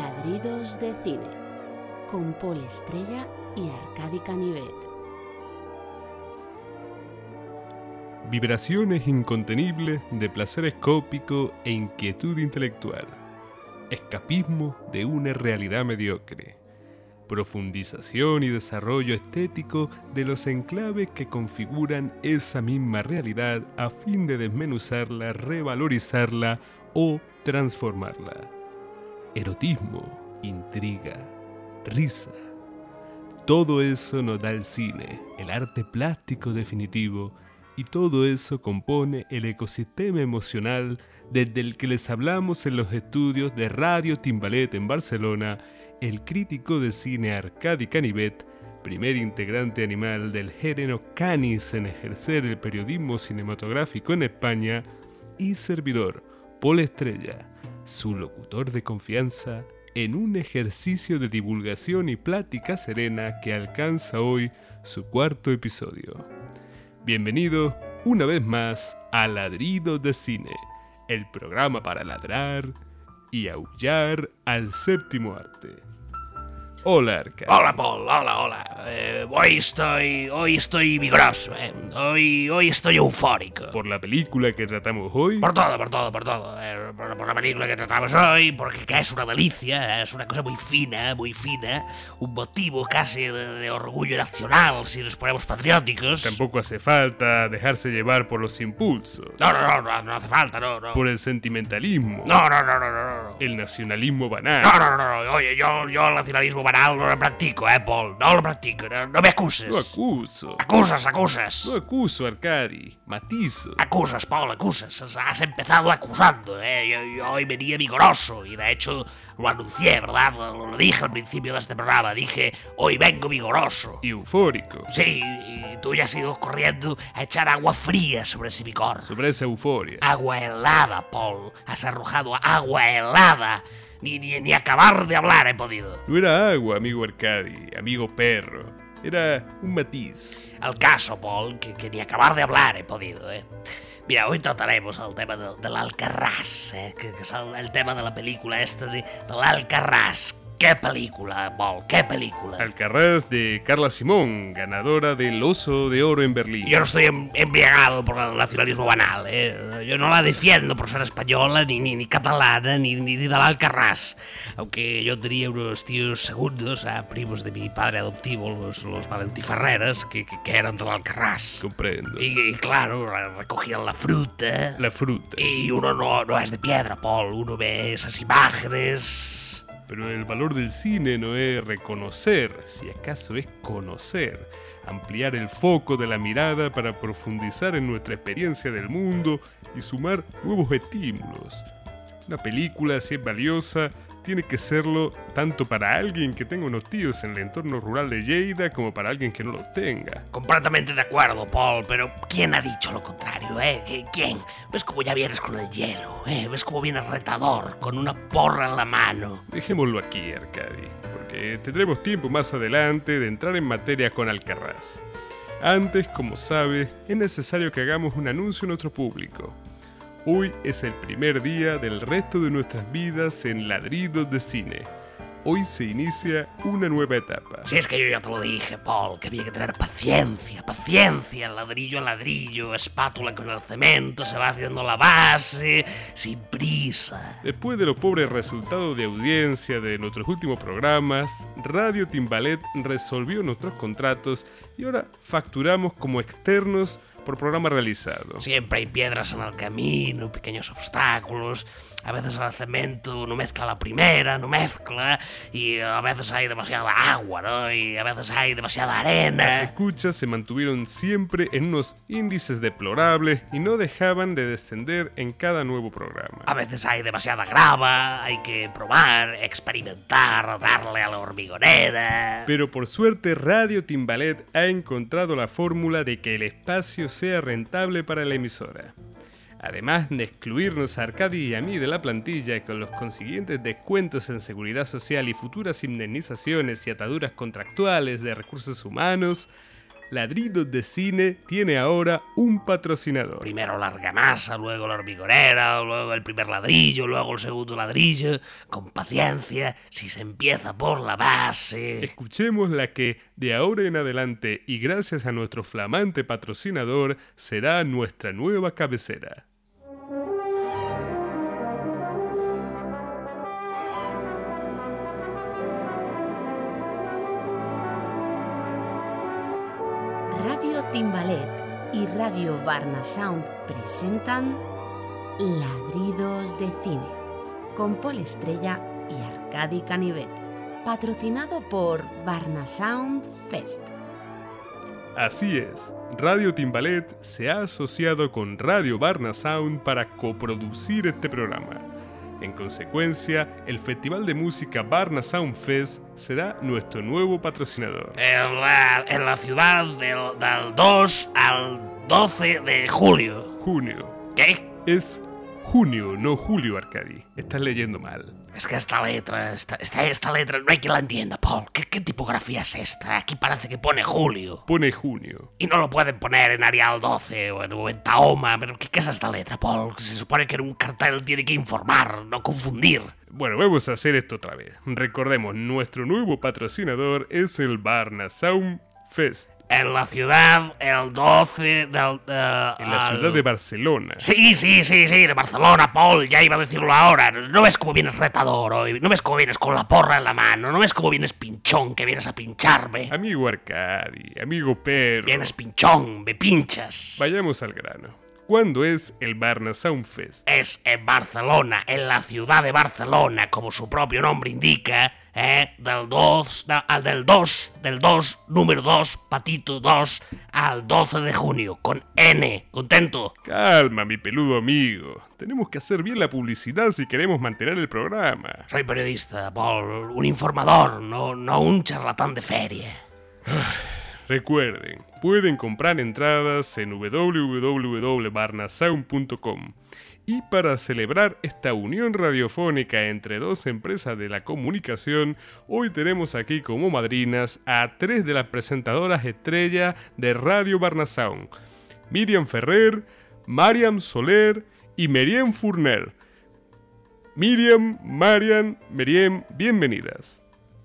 Ladridos de Cine, con Paul Estrella y Arcadi Canivet. Vibraciones incontenibles de placer escópico e inquietud intelectual. Escapismo de una realidad mediocre. Profundización y desarrollo estético de los enclaves que configuran esa misma realidad a fin de desmenuzarla, revalorizarla o transformarla erotismo, intriga, risa. Todo eso nos da el cine, el arte plástico definitivo, y todo eso compone el ecosistema emocional desde el que les hablamos en los estudios de Radio Timbalet en Barcelona, el crítico de cine Arcadi Canivet, primer integrante animal del género Canis en ejercer el periodismo cinematográfico en España, y servidor Paul Estrella su locutor de confianza, en un ejercicio de divulgación y plática serena que alcanza hoy su cuarto episodio. Bienvenido una vez más a Ladridos de Cine, el programa para ladrar y aullar al séptimo arte. Hola, Arca. Hola, Paul. Hola, hola. Eh, hoy estoy, hoy estoy vigoroso. Eh. Hoy, hoy estoy eufórico. ¿Por la película que tratamos hoy? Por todo, por todo, por todo. Eh, por, por, la película que tratamos hoy, porque que es una delicia, es una cosa muy fina, muy fina. Un motivo casi de, de, orgullo nacional si nos ponemos patrióticos. Tampoco hace falta dejarse llevar por los impulsos. No, no, no, no, no hace falta, no, no. Por el sentimentalismo. No, no, no, no, no. no. El nacionalismo banal. No, no, no, no. Oye, yo, yo el nacionalismo banal no lo practico, eh, Paul. No lo practico. No, no me acuses. No acuso. Acusas, acusas. No acuso, Arcadi. Matizo. Acusas, Paul, acusas. Has empezado acusando, eh. Yo, yo hoy venía vigoroso y de hecho lo anuncié, ¿verdad? Lo, lo, dije al principio de este programa. Dije, hoy vengo vigoroso. Y eufórico. Sí, y tú ya has ido corriendo a echar agua fría sobre ese vigor. Sobre esa euforia. Agua helada, Paul. Has arrojado agua helada. Ni, ni, ni, acabar de hablar he podido. No era agua, amigo Arcadi, amigo perro. Era un matiz. Al caso, Paul, que, que ni acabar de hablar he podido, ¿eh? Mira, hoy trataremos el tema de, del Alcarràs, eh? que, que, es el, el, tema de la película esta de, de l'Alcarràs. ¿Qué película, Paul? ¿Qué película? Alcarrás de Carla Simón, ganadora del Oso de Oro en Berlín. Yo no estoy embriagado por el nacionalismo banal, ¿eh? Yo no la defiendo por ser española, ni, ni, ni catalana, ni, ni de Alcarrás. Aunque yo tenía unos tíos segundos, a primos de mi padre adoptivo, los, los Valentí Ferreras, que, que, que eran del Alcarrás. Comprendo. Y, y, claro, recogían la fruta. La fruta. Y uno no, no es de piedra, Paul. Uno ve esas imágenes pero el valor del cine no es reconocer, si acaso es conocer, ampliar el foco de la mirada para profundizar en nuestra experiencia del mundo y sumar nuevos estímulos. Una película, si es valiosa, tiene que serlo tanto para alguien que tenga unos tíos en el entorno rural de Lleida como para alguien que no los tenga. Completamente de acuerdo, Paul, pero ¿quién ha dicho lo contrario, eh? ¿Quién? ¿Ves cómo ya vienes con el hielo, eh? ¿Ves cómo vienes retador, con una porra en la mano? Dejémoslo aquí, Arcadi, porque tendremos tiempo más adelante de entrar en materia con Alcarraz. Antes, como sabes, es necesario que hagamos un anuncio a nuestro público. Hoy es el primer día del resto de nuestras vidas en ladridos de cine. Hoy se inicia una nueva etapa. Si es que yo ya te lo dije, Paul, que había que tener paciencia, paciencia, ladrillo a ladrillo, espátula con el cemento, se va haciendo la base, sin prisa. Después de los pobres resultados de audiencia de nuestros últimos programas, Radio Timbalet resolvió nuestros contratos y ahora facturamos como externos por programa realizado. Siempre hay piedras en el camino, pequeños obstáculos. A veces el cemento no mezcla la primera, no mezcla. Y a veces hay demasiada agua, ¿no? Y a veces hay demasiada arena. Las escuchas se mantuvieron siempre en unos índices deplorables y no dejaban de descender en cada nuevo programa. A veces hay demasiada grava, hay que probar, experimentar, darle a la hormigonera. Pero por suerte Radio Timbalet ha encontrado la fórmula de que el espacio sea rentable para la emisora. Además de excluirnos a Arcadi y a mí de la plantilla con los consiguientes descuentos en seguridad social y futuras indemnizaciones y ataduras contractuales de recursos humanos, Ladridos de Cine tiene ahora un patrocinador. Primero la argamasa, luego la hormigonera, luego el primer ladrillo, luego el segundo ladrillo. Con paciencia, si se empieza por la base. Escuchemos la que de ahora en adelante y gracias a nuestro flamante patrocinador será nuestra nueva cabecera. Y Radio Barna Sound presentan Ladridos de Cine con Paul Estrella y Arcadi Canivet, patrocinado por Barna Sound Fest. Así es, Radio Timbalet se ha asociado con Radio Barna Sound para coproducir este programa. En consecuencia, el Festival de Música Barna Sound Fest será nuestro nuevo patrocinador. En la, en la ciudad del, del 2 al 12 de julio. Junio. ¿Qué? Es junio, no julio, Arcadi. Estás leyendo mal. Es que esta letra, esta, esta, esta letra, no hay quien la entienda, Paul. ¿Qué, ¿Qué tipografía es esta? Aquí parece que pone julio. Pone junio. Y no lo pueden poner en Arial 12 o en, o en Tahoma. ¿Pero qué, qué es esta letra, Paul? Se supone que en un cartel tiene que informar, no confundir. Bueno, vamos a hacer esto otra vez. Recordemos, nuestro nuevo patrocinador es el Barna Sound Fest. En la ciudad, el 12 del... eh, En la al- ciudad de Barcelona. Sí, sí, sí, sí, de Barcelona, Paul, ya iba a decirlo ahora. ¿No ves cómo vienes retador hoy? ¿No ves cómo vienes con la porra en la mano? ¿No ves cómo vienes pinchón, que vienes a pincharme? Amigo Arcadi, amigo perro. Vienes pinchón, me pinchas. Vayamos al grano. ¿Cuándo es el Barna Sound Fest? Es en Barcelona, en la ciudad de Barcelona, como su propio nombre indica, ¿eh? Del 2, da- al del 2, del 2, número 2, patito 2, al 12 de junio, con N, contento. Calma, mi peludo amigo. Tenemos que hacer bien la publicidad si queremos mantener el programa. Soy periodista, Paul, un informador, no, no un charlatán de feria. Recuerden, pueden comprar entradas en www.barnasound.com. Y para celebrar esta unión radiofónica entre dos empresas de la comunicación, hoy tenemos aquí como madrinas a tres de las presentadoras estrella de Radio Barnasound. Miriam Ferrer, Mariam Soler y Meriem Furner. Miriam, Marian, Meriem, bienvenidas.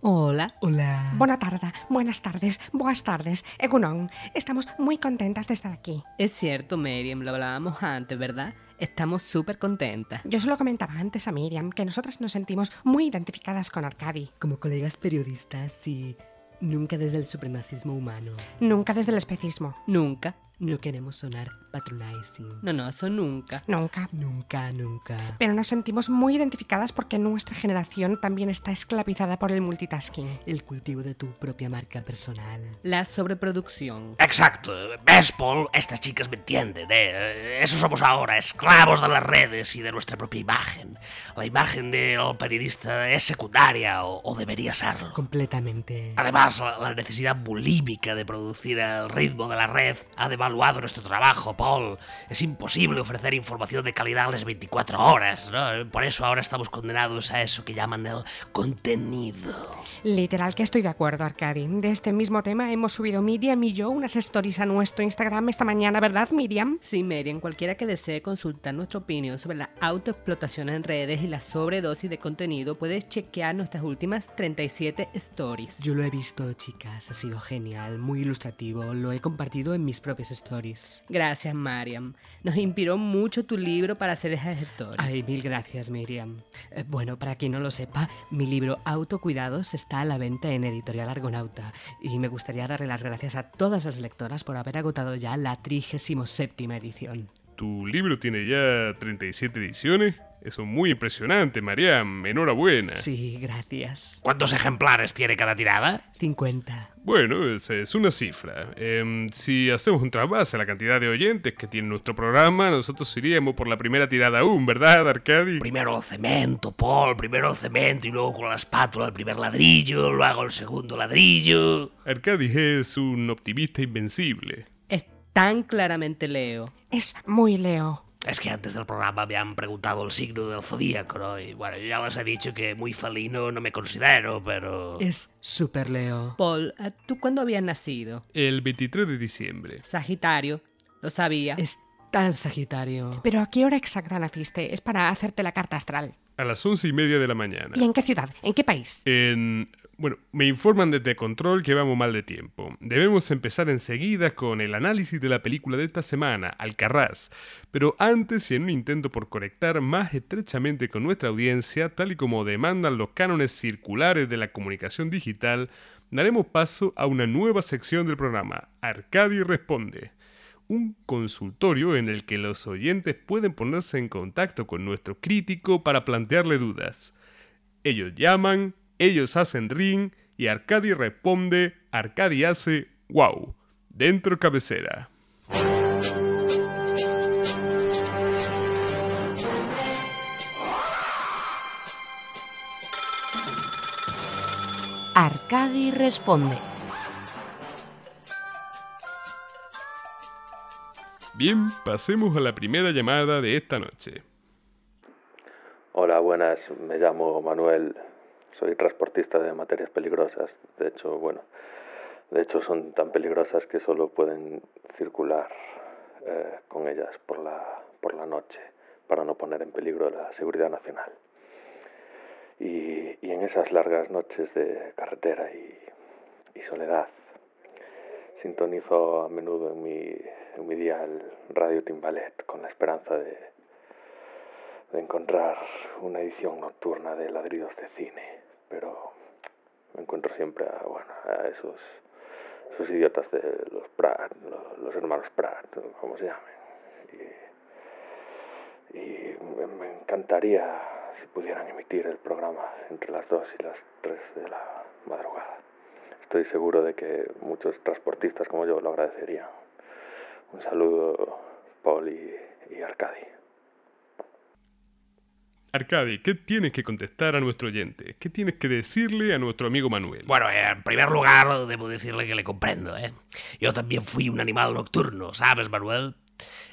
Hola. Hola. Buena tarde, buenas tardes, buenas tardes, Egunon. Estamos muy contentas de estar aquí. Es cierto, Miriam, lo hablábamos antes, ¿verdad? Estamos súper contentas. Yo se lo comentaba antes a Miriam, que nosotras nos sentimos muy identificadas con Arcadi. Como colegas periodistas y nunca desde el supremacismo humano. Nunca desde el especismo. Nunca. No queremos sonar patronizing. No, no, eso nunca. Nunca. Nunca, nunca. Pero nos sentimos muy identificadas porque nuestra generación también está esclavizada por el multitasking. El cultivo de tu propia marca personal. La sobreproducción. Exacto, ves, Paul, estas chicas me entienden, ¿eh? Eso somos ahora, esclavos de las redes y de nuestra propia imagen. La imagen del periodista es secundaria o, o debería serlo. Completamente. Además, la, la necesidad bulímica de producir al ritmo de la red ha nuestro trabajo, Paul. Es imposible ofrecer información de calidad a las 24 horas, ¿no? Por eso ahora estamos condenados a eso que llaman el contenido. Literal que estoy de acuerdo, Arcadi. De este mismo tema hemos subido Miriam y yo unas stories a nuestro Instagram esta mañana, ¿verdad, Miriam? Sí, Miriam, cualquiera que desee consultar nuestra opinión sobre la autoexplotación en redes y la sobredosis de contenido puede chequear nuestras últimas 37 stories. Yo lo he visto, chicas. Ha sido genial, muy ilustrativo. Lo he compartido en mis propias stories. Gracias, Mariam. Nos inspiró mucho tu libro para hacer esas stories. Ay, mil gracias, Miriam. Eh, bueno, para quien no lo sepa, mi libro Autocuidados está a la venta en Editorial Argonauta y me gustaría darle las gracias a todas las lectoras por haber agotado ya la 37 edición. Tu libro tiene ya 37 ediciones. Eso es muy impresionante, Mariam. Enhorabuena. Sí, gracias. ¿Cuántos ejemplares tiene cada tirada? 50. Bueno, esa es una cifra. Em, si hacemos un trasvase a la cantidad de oyentes que tiene nuestro programa, nosotros iríamos por la primera tirada aún, ¿verdad, Arcadi? Primero el cemento, Paul, primero el cemento y luego con la espátula el primer ladrillo, luego el segundo ladrillo. Arcadi es un optimista invencible. Es tan claramente Leo. Es muy Leo. Es que antes del programa me han preguntado el signo del zodíaco, ¿no? Y bueno, yo ya les he dicho que muy felino no me considero, pero... Es super Leo. Paul, ¿tú cuándo habías nacido? El 23 de diciembre. Sagitario. Lo sabía. Es tan Sagitario. Pero ¿a qué hora exacta naciste? Es para hacerte la carta astral. A las once y media de la mañana. ¿Y en qué ciudad? ¿En qué país? En... Bueno, me informan desde Control que vamos mal de tiempo. Debemos empezar enseguida con el análisis de la película de esta semana, Alcarraz. Pero antes y en un intento por conectar más estrechamente con nuestra audiencia, tal y como demandan los cánones circulares de la comunicación digital, daremos paso a una nueva sección del programa, Arcadi Responde un consultorio en el que los oyentes pueden ponerse en contacto con nuestro crítico para plantearle dudas. Ellos llaman, ellos hacen ring y Arcadi responde, Arcadi hace wow, dentro cabecera. Arcadi responde. Bien, pasemos a la primera llamada de esta noche. Hola, buenas. Me llamo Manuel. Soy transportista de materias peligrosas. De hecho, bueno, de hecho son tan peligrosas que solo pueden circular eh, con ellas por la, por la noche para no poner en peligro la seguridad nacional. Y, y en esas largas noches de carretera y, y soledad, sintonizo a menudo en mi, en mi dial Radio Timbalet con la esperanza de, de encontrar una edición nocturna de ladridos de cine, pero me encuentro siempre a, esos, idiotas de los Pratt, los, hermanos Pratt, como se llamen. Y, me, encantaría si pudieran emitir el programa entre las 2 y las 3 de la madrugada. Estoy seguro de que muchos transportistas como yo lo agradecerían. Un saludo, Paul y Arcadi. Arcadi, ¿qué tienes que contestar a nuestro oyente? ¿Qué tienes que decirle a nuestro amigo Manuel? Bueno, eh, en primer lugar, debo decirle que le comprendo, ¿eh? Yo también fui un animal nocturno, ¿sabes, Manuel?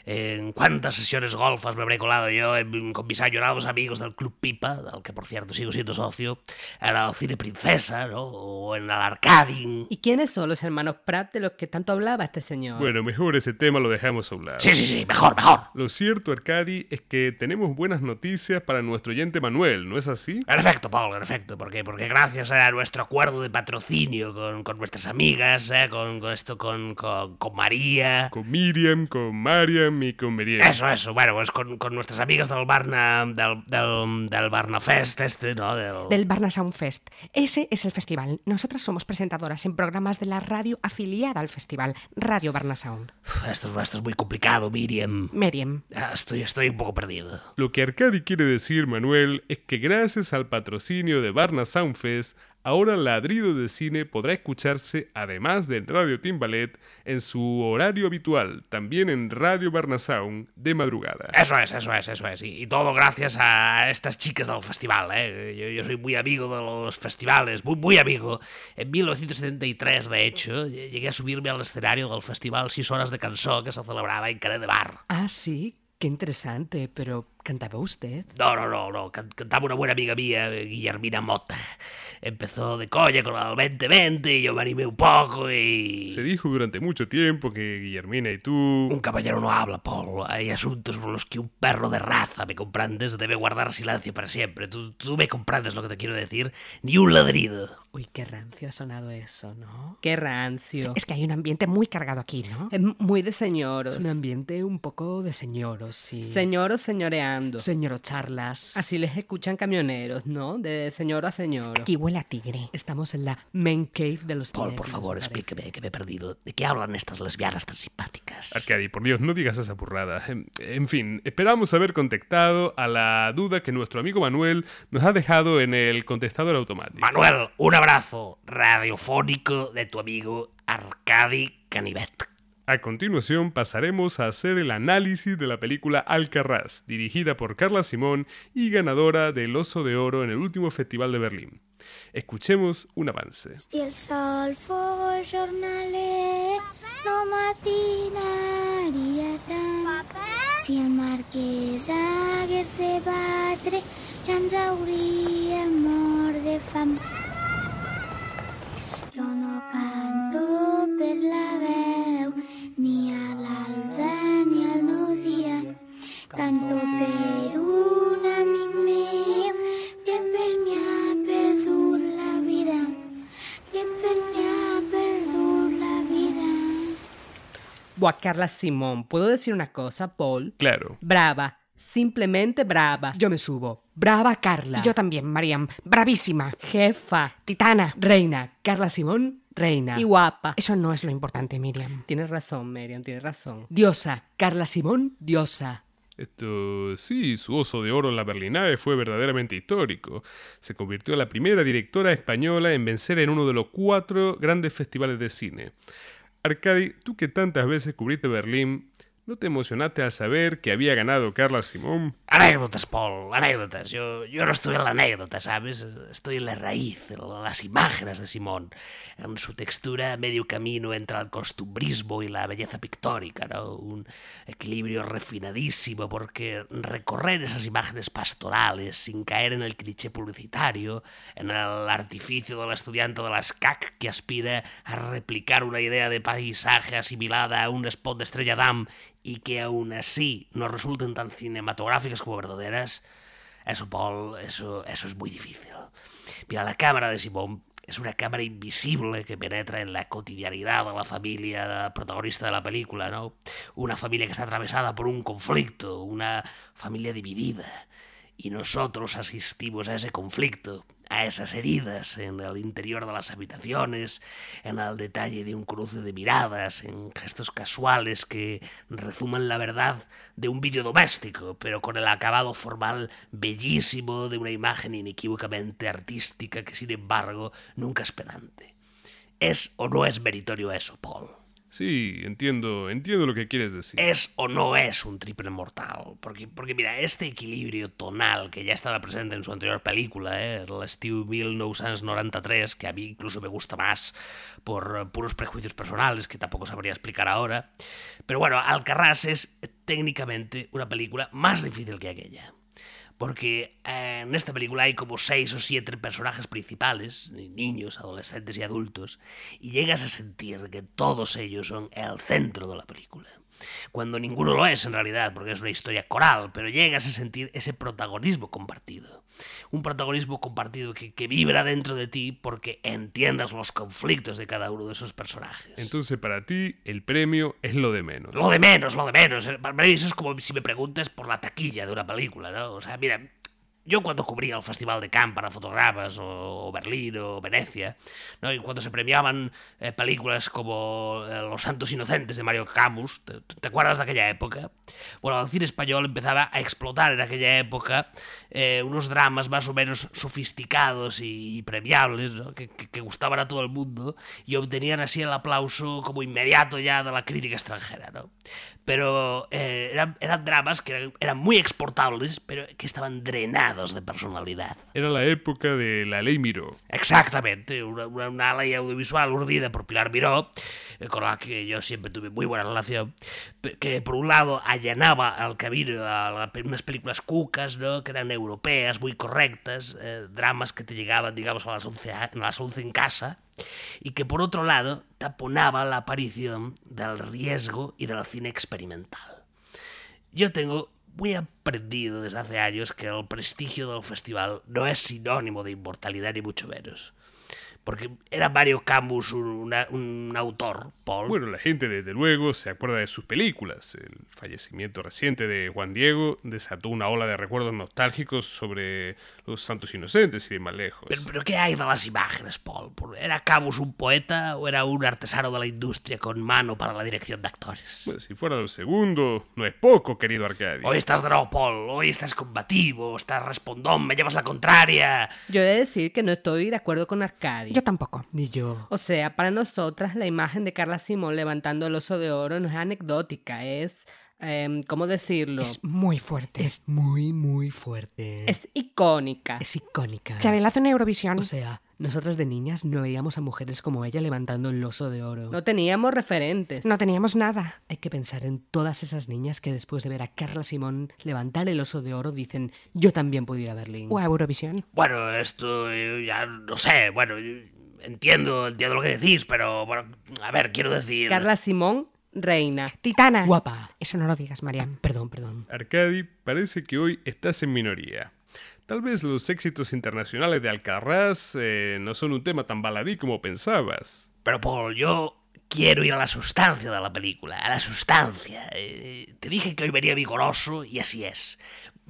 En cuántas sesiones golfas me habré colado yo en- con mis añorados amigos del Club Pipa, del que por cierto sigo siendo socio, en el Cine Princesa, ¿no? O en el Arcading. ¿Y quiénes son los hermanos Pratt de los que tanto hablaba este señor? Bueno, mejor ese tema lo dejamos a un lado. Sí, sí, sí, mejor, mejor. Lo cierto, Arcadi, es que tenemos buenas noticias para nuestro oyente Manuel, ¿no es así? En efecto, Paul, en efecto, porque, porque gracias a nuestro acuerdo de patrocinio con, con nuestras amigas, ¿eh? con, con esto, con, con, con María, Con Miriam, con Mariam y con Meriam. Eso, eso, bueno, pues con, con nuestras amigas del Barna, del, del, del Barna Fest este, ¿no? Del, Del Barna Sound Fest. Ese es el festival. Nosotras somos presentadoras en programas de la radio afiliada al festival, Radio Barna Sound. Uf, Esto, es- esto es muy complicado, Miriam. Meriem. Ah, Estoy, estoy un poco perdido. Lo que Arcadi quiere decir, Manuel, es que gracias al patrocinio de Barna Soundfest, ahora Ladrido de Cine podrá escucharse, además de en Radio Timbalet, en su horario habitual, también en Radio Barna Sound, de madrugada. Eso es, eso es, eso es. Y, y todo gracias a estas chicas del festival, ¿eh? Yo, yo soy muy amigo de los festivales, muy, muy amigo. En 1973, de hecho, ll- llegué a subirme al escenario del festival 6 horas de cançó que se celebraba en Canet de Bar. Ah, sí, qué interesante, pero ¿cantaba usted? No, no, no, no. can- Cantaba una buena amiga mía, eh, Guillermina Mota. Empezó de coña con el 2020 y yo me animé un poco y... Se dijo durante mucho tiempo que Guillermina y tú... Un caballero no habla, Paul. Hay asuntos por los que un perro de raza, ¿me comprendes? Debe guardar silencio para siempre. ¿Tú, tú me comprendes lo que te quiero decir? Ni un ladrido. Uy, qué rancio ha sonado eso, ¿no? Qué rancio. Es que hay un ambiente muy cargado aquí, ¿no? Es muy de señoros. Es un ambiente un poco de señoros, sí. Señoros Señoro charlas. Así les escuchan camioneros, ¿no? De señor a señor. Aquí huele a tigre. Estamos en la main cave de los Paul, por favor, explíqueme que me he perdido. ¿De qué hablan estas lesbianas tan simpáticas? Arcadi, por Dios, no digas esa burrada. En, en fin, esperamos haber contactado a la duda que nuestro amigo Manuel nos ha dejado en el contestador automático. Manuel, un abrazo radiofónico de tu amigo Arcadi Canivet. A continuación pasaremos a hacer el análisis de la película Alcarraz, dirigida por Carla Simón y ganadora del Oso de Oro en el último Festival de Berlín. Escuchemos un avance. Si el sol no. Si el de. Carla Simón, ¿puedo decir una cosa, Paul? Claro. Brava, simplemente brava. Yo me subo. Brava Carla. Y yo también, Mariam. Bravísima. Jefa, Titana. Reina. Carla Simón, reina. y guapa. Eso no es lo importante, Miriam. Tienes razón, Miriam, tienes razón. Diosa. Carla Simón, diosa. Esto sí, su oso de oro en la Berlinale fue verdaderamente histórico. Se convirtió en la primera directora española en vencer en uno de los cuatro grandes festivales de cine. Arcadi, tú que tantas veces cubriste Berlín, ¿no te emocionaste al saber que había ganado Carla Simón? Anécdotas, Paul, anécdotas. Yo, yo no estoy en la anécdota, ¿sabes? Estoy en la raíz, en las imágenes de Simón, en su textura medio camino entre el costumbrismo y la belleza pictórica, ¿no? Un equilibrio refinadísimo, porque recorrer esas imágenes pastorales sin caer en el cliché publicitario, en el artificio del estudiante de las CAC que aspira a replicar una idea de paisaje asimilada a un spot de Estrella Damm y que aún así no resulten tan cinematográficas como verdaderas, eso, Paul, eso, eso es muy difícil. Mira, la cámara de Simón es una cámara invisible que penetra en la cotidianidad de la familia protagonista de la película, ¿no? Una familia que está atravesada por un conflicto, una familia dividida. Y nosotros asistimos a ese conflicto, a esas heridas en el interior de las habitaciones, en el detalle de un cruce de miradas, en gestos casuales que rezuman la verdad de un vídeo doméstico, pero con el acabado formal bellísimo de una imagen inequívocamente artística que sin embargo nunca es pedante. ¿Es o no es meritorio eso, Paul? Sí, entiendo, entiendo lo que quieres decir. ¿Es o no es un triple mortal? Porque, porque mira, este equilibrio tonal que ya estaba presente en su anterior película, eh, l'estiu 1993, que a mí incluso me gusta más por eh, puros prejuicios personales, que tampoco sabría explicar ahora. Pero bueno, Alcarrás es técnicamente una película más difícil que aquella. Porque eh, en esta película hay como seis o siete personajes principales, niños, adolescentes y adultos, y llegas a sentir que todos ellos son el centro de la película. Cuando ninguno lo es en realidad, porque es una historia coral, pero llegas a sentir ese protagonismo compartido. Un protagonismo compartido que, que vibra dentro de ti porque entiendas los conflictos de cada uno de esos personajes. Entonces, para ti, el premio es lo de menos. Lo de menos, lo de menos. Para mí eso es como si me preguntas por la taquilla de una película, ¿no? O sea, mira, yo cuando cubría el Festival de Cannes para fotógrafas, o, Berlín, o Venecia, ¿no? y cuando se premiaban eh, películas como eh, Los Santos Inocentes de Mario Camus, ¿te, te acuerdas de aquella época? Bueno, el cine español empezaba a explotar en aquella época eh, unos dramas más o menos sofisticados y premiables, ¿no? que, que- que gustaban a todo el mundo, y obtenían así el aplauso como inmediato ya de la crítica extranjera, ¿no? Pero eh, eran, eran dramas que eran, eran muy exportables, pero que estaban drenados de personalidad. Era la época de la ley Miró. Exactamente, una, una, una ley audiovisual urdida por Pilar Miró, eh, con la que yo siempre tuve muy buena relación, que por un lado allanaba al camino a unas películas cucas, ¿no? que eran europeas, muy correctas, eh, dramas que te llegaban, digamos, a las 11, a a las 11 en casa, y que por otro lado taponaba la aparición del riesgo y del cine experimental. Yo tengo muy aprendido desde hace años que el prestigio del festival no es sinónimo de inmortalidad ni mucho menos. Porque era Mario Camus un, una- un autor, Paul. Bueno, la gente desde luego se acuerda de sus películas. El fallecimiento reciente de Juan Diego desató una ola de recuerdos nostálgicos sobre los santos inocentes, y más lejos. Pero, pero ¿qué hay de las imágenes, Paul? ¿Por- ¿Era Camus un poeta o era un artesano de la industria con mano para la dirección de actores? Bueno, si fuera lo segundo, no es poco, querido Arcadio. Hoy estás de nuevo, Paul. Hoy estás combativo, estás respondón, me llevas la contraria. Yo he de decir que no estoy de acuerdo con Arcadi. Yo tampoco. Ni yo. O sea, para nosotras la imagen de Carla Simón levantando el oso de oro no es anecdótica, es... em, ¿Cómo decirlo? Es muy fuerte. Es muy, muy fuerte. Es icónica. Es icónica. Chabelazo en Eurovisión. O sea, Nosotras de niñas no veíamos a mujeres como ella levantando el oso de oro. No teníamos referentes. No teníamos nada. Hay que pensar en todas esas niñas que después de ver a Carla Simón levantar el oso de oro dicen, yo también puedo ir a Berlín. O a Eurovisión. Bueno, esto eh, ya no sé, bueno, entiendo, entiendo lo que decís, pero bueno, a ver, quiero decir... Carla Simón, reina. Titana. Guapa. Eso no lo digas, Mariam. Perdón, perdón. Arcadi, parece que hoy estás en minoría. Tal vez los éxitos internacionales de Alcaraz eh, no son un tema tan baladí como pensabas. Pero Paul, yo quiero ir a la sustancia de la película, a la sustancia. Eh, te dije que hoy venía vigoroso y así es.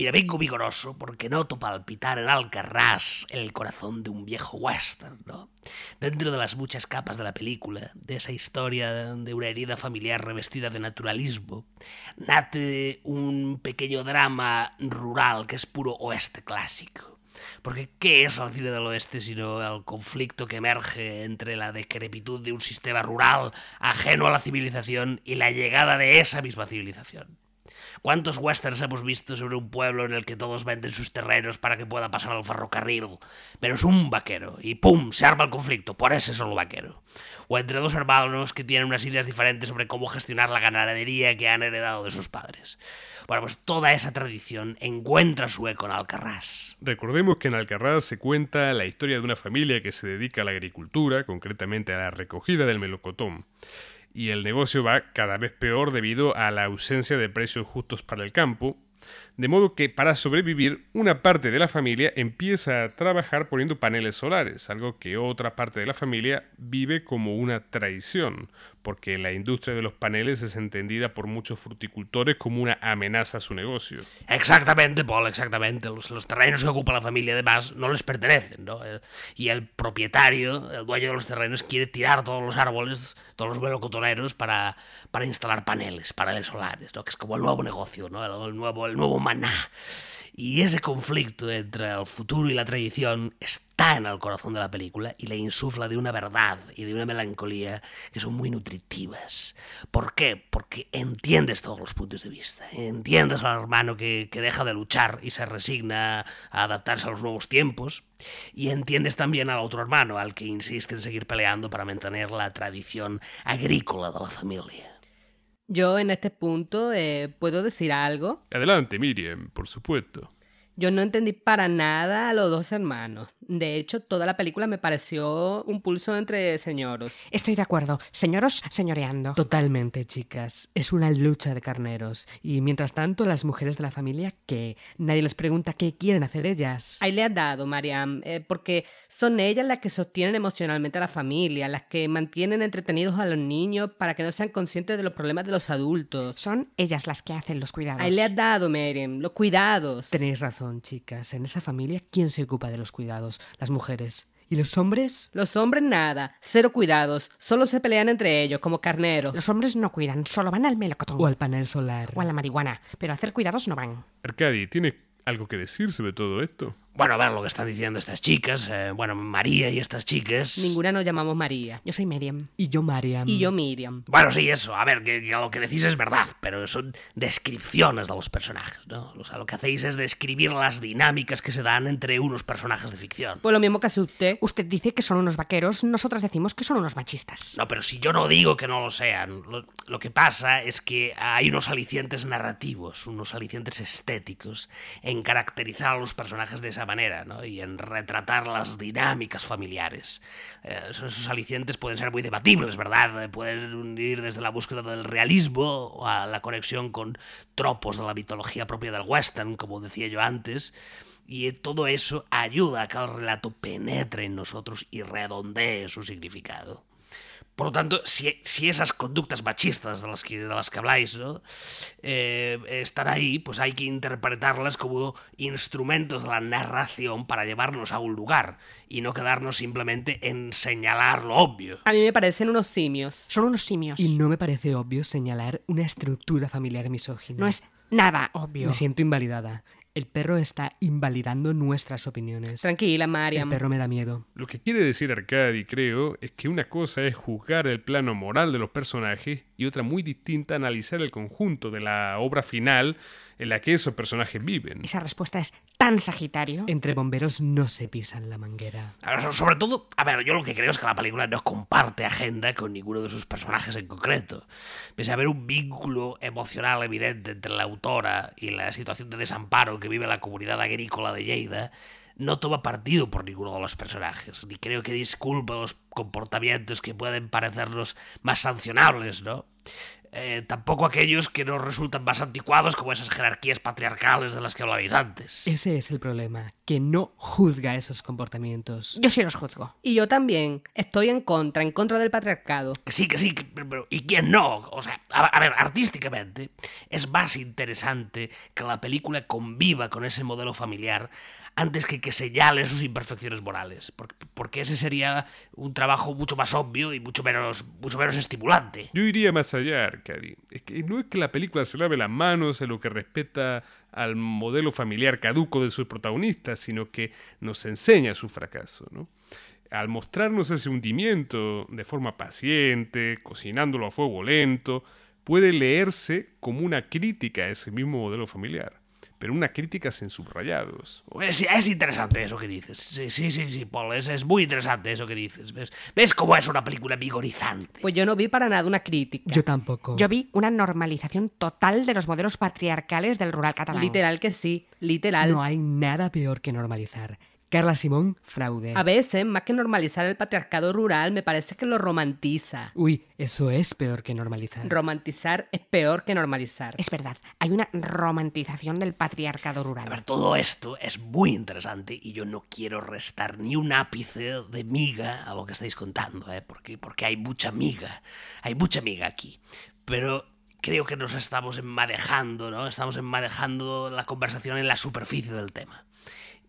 Mira, vengo vigoroso porque noto palpitar en Alcarrás el corazón de un viejo western, ¿no? Dentro de las muchas capas de la película, de esa historia de una herida familiar revestida de naturalismo, nate un pequeño drama rural que es puro oeste clásico. Porque ¿qué es el cine del oeste sino el conflicto que emerge entre la decrepitud de un sistema rural ajeno a la civilización y la llegada de esa misma civilización? ¿Cuántos westerns hemos visto sobre un pueblo en el que todos venden sus terrenos para que pueda pasar al ferrocarril? Menos un vaquero, y ¡pum! se arma el conflicto por ese solo vaquero. O entre dos hermanos que tienen unas ideas diferentes sobre cómo gestionar la ganadería que han heredado de sus padres. Bueno, pues toda esa tradición encuentra su eco en Alcarrás. Recordemos que en Alcarrás se cuenta la historia de una familia que se dedica a la agricultura, concretamente a la recogida del melocotón y el negocio va cada vez peor debido a la ausencia de precios justos para el campo, de modo que para sobrevivir una parte de la familia empieza a trabajar poniendo paneles solares, algo que otra parte de la familia vive como una traición, porque la industria de los paneles es entendida por muchos fruticultores como una amenaza a su negocio. Exactamente, Paul, exactamente. Los, los terrenos que ocupa la familia además no les pertenecen, ¿no? Eh, Y el propietario, el dueño de los terrenos, quiere tirar todos los árboles, todos los melocotoneros para, para instalar paneles, paneles solares, ¿no? Que es como el nuevo negocio, ¿no? El, el nuevo, el nuevo Y ese conflicto entre el futuro y la tradición está en el corazón de la película y le insufla de una verdad y de una melancolía que son muy nutritivas. ¿Por qué? Porque entiendes todos los puntos de vista. Entiendes al hermano que, que deja de luchar y se resigna a adaptarse a los nuevos tiempos. Y entiendes también al otro hermano, al que insiste en seguir peleando para mantener la tradición agrícola de la familia. Yo en este punto eh, puedo decir algo. Adelante, Miriam, por supuesto. Yo no entendí para nada a los dos hermanos. De hecho, toda la película me pareció un pulso entre señoros. Estoy de acuerdo. Señoros señoreando. Totalmente, chicas. Es una lucha de carneros. Y mientras tanto, las mujeres de la familia, que nadie les pregunta qué quieren hacer ellas. Ahí le has dado, Mariam, eh, porque son ellas las que sostienen emocionalmente a la familia, las que mantienen entretenidos a los niños para que no sean conscientes de los problemas de los adultos. Son ellas las que hacen los cuidados. Ahí le has dado, Mariam, los cuidados. Tenéis razón, chicas. En esa familia, ¿quién se ocupa de los cuidados? Las mujeres. ¿Y los hombres? Los hombres nada, cero cuidados, solo se pelean entre ellos como carneros. Los hombres no cuidan, solo van al melocotón. O al panel solar. O a la marihuana. Pero a hacer cuidados no van. Arcadi, ¿tienes algo que decir sobre todo esto? Bueno, a ver lo que están diciendo estas chicas, eh, bueno, María y estas chicas. Ninguna nos llamamos María. Yo soy Miriam. Y yo, Mariam. Y yo Miriam. Bueno, sí, eso, a ver, que, que lo que decís es verdad, pero son descripciones de los personajes, ¿no? O sea, lo que hacéis es describir las dinámicas que se dan entre unos personajes de ficción. Pues lo mismo que hace usted. Usted dice que son unos vaqueros, nosotras decimos que son unos machistas. No, pero si yo no digo que no lo sean, lo, lo que pasa es que hay unos alicientes narrativos, unos alicientes estéticos en caracterizar a los personajes de esa manera, ¿no? Y en retratar las dinámicas familiares. Eh, esos alicientes pueden ser muy debatibles, ¿verdad? Pueden ir desde la búsqueda del realismo a la conexión con tropos de la mitología propia del western, como decía yo antes. Y todo eso ayuda a que el relato penetre en nosotros y redondee su significado. Por lo tanto, si, si esas conductas machistas de las que, de las que habláis ¿no? eh, están ahí, pues hay que interpretarlas como instrumentos de la narración para llevarnos a un lugar y no quedarnos simplemente en señalar lo obvio. A mí me parecen unos simios. Son unos simios. Y no me parece obvio señalar una estructura familiar misógina. No es nada obvio. Me siento invalidada. El perro está invalidando nuestras opiniones. Tranquila, El Mariam. perro me da miedo. Lo que quiere decir Arcadi, creo, es que una cosa es juzgar el plano moral de los personajes y otra muy distinta analizar el conjunto de la obra final en la que esos personajes viven. Esa respuesta es tan sagitario. Entre bomberos no se pisan la manguera. A ver, sobre todo, a ver, yo lo que creo es que la película no comparte agenda con ninguno de sus personajes en concreto. Pese a haber un vínculo emocional evidente entre la autora y la situación de desamparo que vive la comunidad agrícola de Lleida, no toma partido por ninguno de los personajes, ni creo que disculpe los comportamientos que pueden parecernos más sancionables, ¿no? Eh, tampoco aquellos que nos resultan más anticuados como esas jerarquías patriarcales de las que hablabais antes. Ese es el problema, que no juzga esos comportamientos. Yo sí los juzgo. Y yo también. Estoy en contra, en contra del patriarcado. Que sí, que sí, que- pero ¿y quién no? O sea, a, a ver, artísticamente es más interesante que la película conviva con ese modelo familiar antes que que señale sus imperfecciones morales, porque, ese sería un trabajo mucho más obvio y mucho menos, mucho menos estimulante. Yo iría más allá, Arcadi. Es que no es que la película se lave las manos en lo que respecta al modelo familiar caduco de sus protagonistas, sino que nos enseña su fracaso. Al mostrarnos ese hundimiento de forma paciente, cocinándolo a fuego lento, puede leerse como una crítica a ese mismo modelo familiar, pero una crítica sin subrayados. Es, es interesante eso que dices. Sí, sí, sí, sí, Paul, es, es muy interesante eso que dices. ¿Ves? ¿Ves cómo es una película vigorizante? Pues yo no vi para nada una crítica. Yo tampoco. Yo vi una normalización total de los modelos patriarcales del rural catalán. Literal que sí, literal. No hay nada peor que normalizar. Carla Simón, fraude. A veces, más que normalizar el patriarcado rural, me parece que lo romantiza. Uy, eso es peor que normalizar. Romantizar es peor que normalizar. Es verdad, hay una romantización del patriarcado A rural. ver, todo esto es muy interesante y yo no quiero restar ni un ápice de miga a lo que estáis contando, ¿eh? porque, porque hay mucha miga, hay mucha miga aquí. Pero creo que nos estamos enmadejando, ¿no? Estamos enmadejando la conversación en la superficie del tema.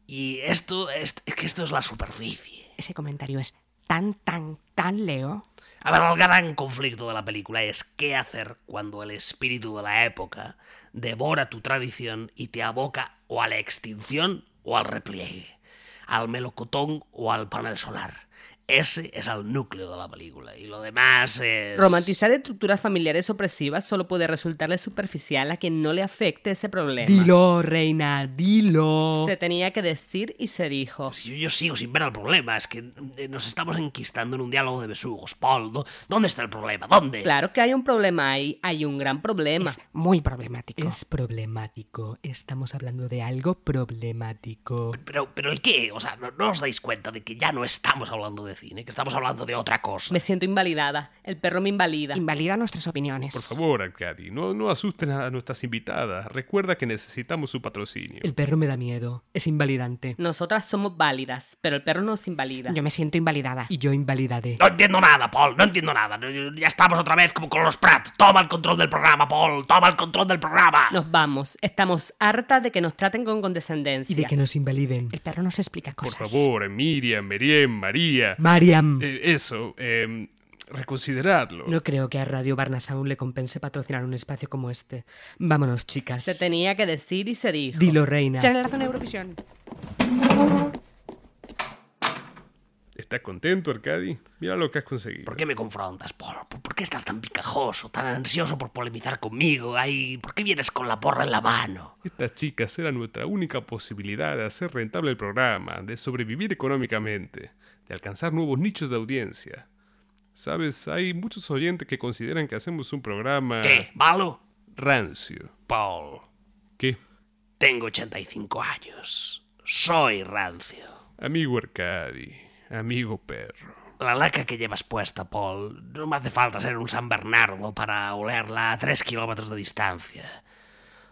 Y esto es, es que esto es la superficie. Ese comentario es tan, tan, tan Leo. A ver, el gran conflicto de la película es qué hacer cuando el espíritu de la época devora tu tradición y te aboca o a la extinción o al repliegue, al melocotón o al panel solar. Ese es el núcleo de la película y lo demás es... Romantizar estructuras familiares opresivas solo puede resultarle superficial a quien no le afecte ese problema. Dilo, reina, dilo. Se tenía que decir y se dijo. Yo, yo sigo sin ver el problema, es que eh, nos estamos enquistando en un diálogo de besugos. Paul, ¿dó- ¿dónde está el problema? ¿Dónde? Claro que hay un problema ahí, hay un gran problema. Es muy problemático. Es problemático. Estamos hablando de algo problemático. Pero, pero ¿el qué? O sea, ¿no, no os dais cuenta de que ya no estamos hablando de cine, que estamos hablando de otra cosa? Me siento invalidada. El perro me invalida. Invalida nuestras opiniones. Por favor, Arcadi, no, no asusten a nuestras invitadas. Recuerda que necesitamos su patrocinio. El perro me da miedo. Es invalidante. Nosotras somos válidas, pero el perro nos invalida. Yo me siento invalidada. Y yo invalidaré. No entiendo nada, Paul, no entiendo nada. Ya estamos otra vez como con los Pratt. Toma el control del programa, Paul, toma el control del programa. Nos vamos. Estamos hartas de que nos traten con Y condescendencia. de que nos invaliden. El perro nos explica Por cosas. favor, Miriam, Meriem, María. Mariam. Eh, eso, eh, reconsideradlo. No creo que a Radio Barnasound le compense patrocinar un espacio como este. Vámonos, chicas. Se tenía que decir y se dijo. Dilo, reina. Ya en la zona Eurovisión. ¿Estás contento, Arcadi? Mira lo que has conseguido. ¿Por qué me confrontas, Paul? ¿Por, por qué estás tan picajoso, tan ansioso por polemizar conmigo? Ay, ¿por qué vienes con la porra en la mano? Estas chicas eran nuestra única posibilidad de hacer rentable el programa, de sobrevivir económicamente, de alcanzar nuevos nichos de audiencia. Sabes, hay muchos oyentes que consideran que hacemos un programa ¿Qué? ¿Malo? rancio. Paul, ¿Qué? tengo 85 años. Soy rancio. Amigo Arcadi, amigo perro. La laca que llevas puesta, Paul, no me hace falta ser un San Bernardo para olerla a tres kilómetros de distancia.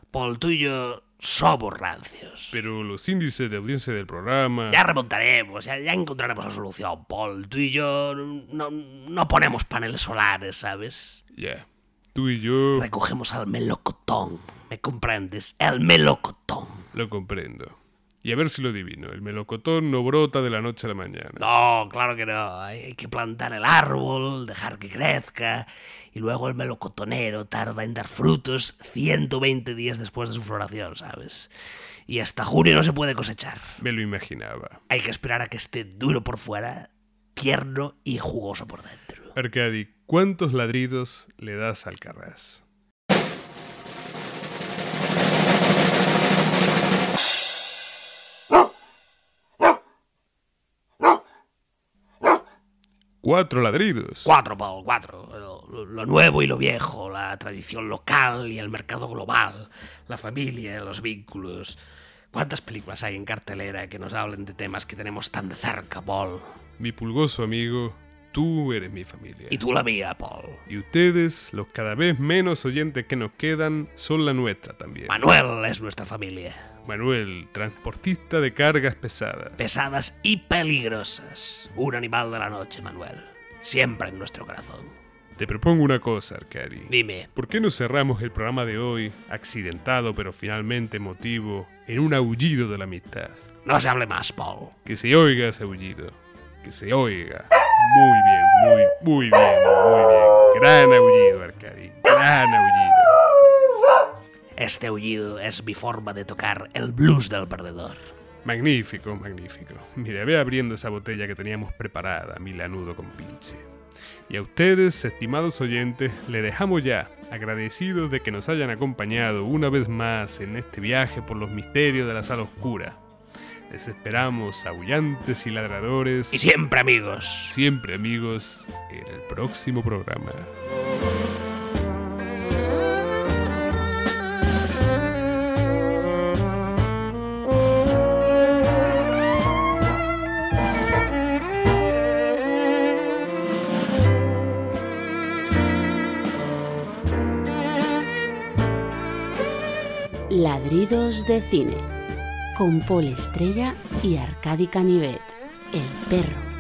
Paul, tú y yo somos rancios. Pero los índices de audiencia del programa... Ya remontaremos, ya, ya encontraremos la solución, Paul. Tú y yo no, no ponemos paneles solares, ¿sabes? Ya. Tú y yo... Recogemos al melocotón, ¿me comprendes? El melocotón. Lo comprendo. Y a ver si lo adivino. El melocotón no brota de la noche a la mañana. No, claro que no. Hay hay que plantar el árbol, dejar que crezca, y luego el melocotonero tarda en dar frutos 120 días después de su floración, ¿sabes? Y hasta junio no se puede cosechar. Me lo imaginaba. Hay que esperar a que esté duro por fuera, tierno y jugoso por dentro. Arcadi, ¿cuántos ladridos le das al Carras? Cuatro ladridos. Cuatro, Paul, cuatro. Lo, lo, nuevo y lo viejo, la tradición local y el mercado global, la familia, los vínculos. ¿Cuántas películas hay en cartelera que nos hablen de temas que tenemos tan de cerca, Paul? Mi pulgoso amigo, tú eres mi familia. Y tú la mía, Paul. Y ustedes, los cada vez menos oyentes que nos quedan, son la nuestra también. Manuel es nuestra familia. Manuel, transportista de cargas pesadas. Pesadas y peligrosas. Un animal de la noche, Manuel. Siempre en nuestro corazón. Te propongo una cosa, Arcadi. Dime. ¿Por qué no cerramos el programa de hoy, accidentado pero finalmente emotivo, en un aullido de la amistad? No se hable más, Paul. Que se oiga ese aullido. Que se oiga. Muy bien, muy, muy bien, muy bien. Gran aullido, Arcadi. Gran aullido. Este aullido es mi forma de tocar el blues del perdedor. Magnífico, magnífico. Mire, ve abriendo esa botella que teníamos preparada, milanudo con pinche. Y a ustedes, estimados oyentes, le dejamos ya, agradecidos de que nos hayan acompañado una vez más en este viaje por los misterios de la sala oscura. Les esperamos, aullantes y ladradores. Y siempre amigos. Siempre amigos en el próximo programa. Ladridos de cine con Paul Estrella y Arcadi Canivet, el perro.